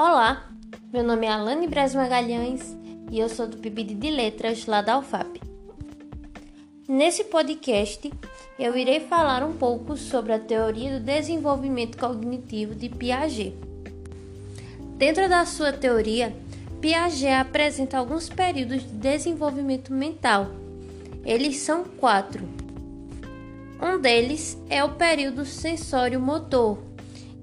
Olá, meu nome é Alane Braz Magalhães e eu sou do PIBID de Letras lá da UFAP. Nesse podcast, eu irei falar um pouco sobre a teoria do desenvolvimento cognitivo de Piaget. Dentro da sua teoria, Piaget apresenta alguns períodos de desenvolvimento mental. Eles são quatro. Um deles é o período sensório-motor,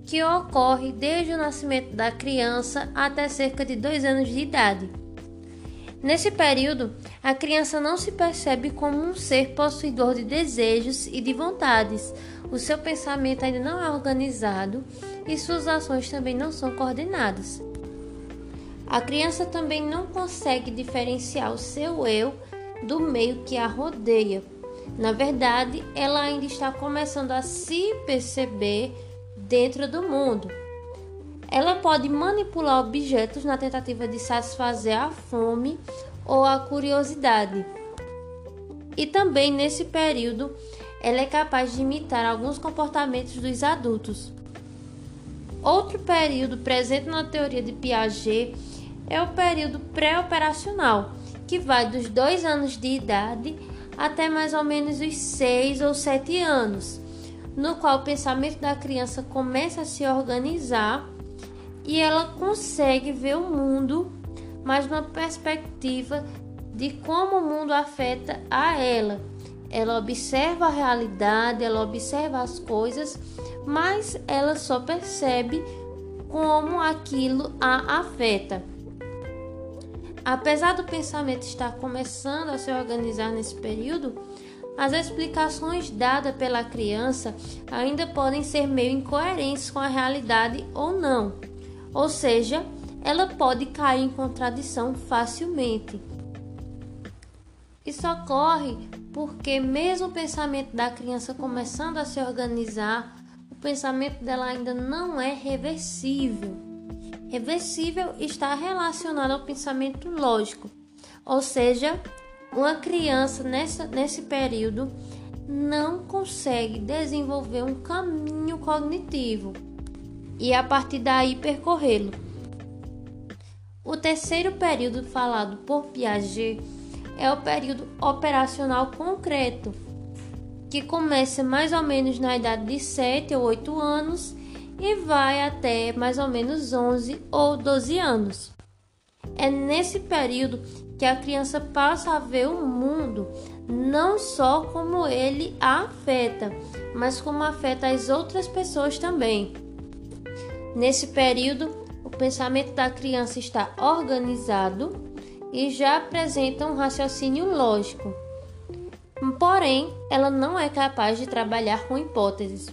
que ocorre desde o nascimento da criança até cerca de dois anos de idade. Nesse período, a criança não se percebe como um ser possuidor de desejos e de vontades. O seu pensamento ainda não é organizado e suas ações também não são coordenadas. A criança também não consegue diferenciar o seu eu do meio que a rodeia. Na verdade, ela ainda está começando a se perceber dentro do mundo. Ela pode manipular objetos na tentativa de satisfazer a fome ou a curiosidade. E também nesse período, ela é capaz de imitar alguns comportamentos dos adultos. Outro período presente na teoria de Piaget é o período pré-operacional, que vai dos dois anos de idade até mais ou menos os seis ou sete anos no qual o pensamento da criança começa a se organizar e ela consegue ver o mundo, mas numa perspectiva de como o mundo afeta a ela. Ela observa a realidade, ela observa as coisas, mas ela só percebe como aquilo a afeta. Apesar do pensamento estar começando a se organizar nesse período, as explicações dadas pela criança ainda podem ser meio incoerentes com a realidade ou não, ou seja, ela pode cair em contradição facilmente. Isso ocorre porque, mesmo o pensamento da criança começando a se organizar, o pensamento dela ainda não é reversível. Reversível está relacionado ao pensamento lógico, ou seja, uma criança nessa, nesse período não consegue desenvolver um caminho cognitivo e a partir daí percorrê-lo. O terceiro período falado por Piaget é o período operacional concreto, que começa mais ou menos na idade de 7 ou 8 anos e vai até mais ou menos 11 ou 12 anos. É nesse período que a criança passa a ver o mundo não só como ele a afeta, mas como afeta as outras pessoas também. Nesse período, o pensamento da criança está organizado e já apresenta um raciocínio lógico. Porém, ela não é capaz de trabalhar com hipóteses.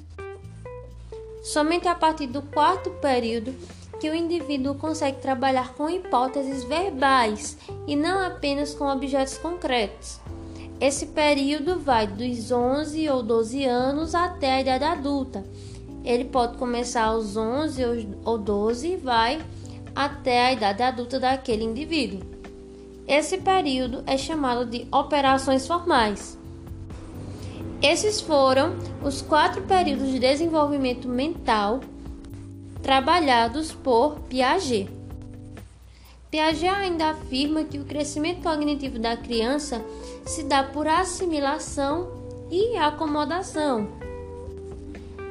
Somente a partir do quarto período que o indivíduo consegue trabalhar com hipóteses verbais e não apenas com objetos concretos. Esse período vai dos 11 ou 12 anos até a idade adulta. Ele pode começar aos 11 ou 12 e vai até a idade adulta daquele indivíduo. Esse período é chamado de operações formais. Esses foram os quatro períodos de desenvolvimento mental trabalhados por Piaget. Piaget ainda afirma que o crescimento cognitivo da criança se dá por assimilação e acomodação.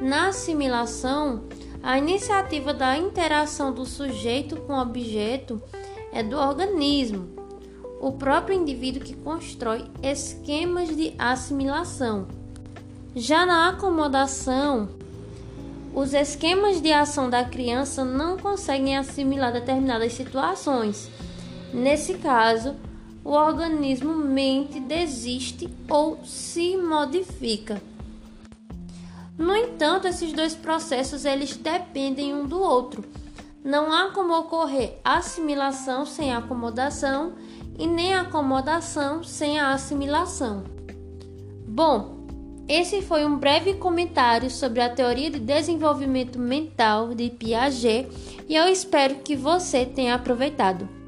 Na assimilação, a iniciativa da interação do sujeito com o objeto é do organismo, o próprio indivíduo que constrói esquemas de assimilação. Já na acomodação, os esquemas de ação da criança não conseguem assimilar determinadas situações. Nesse caso, o organismo mente, desiste ou se modifica. No entanto, esses dois processos eles dependem um do outro. Não há como ocorrer assimilação sem acomodação e nem acomodação sem a assimilação. Bom, esse foi um breve comentário sobre a teoria de desenvolvimento mental de Piaget e eu espero que você tenha aproveitado.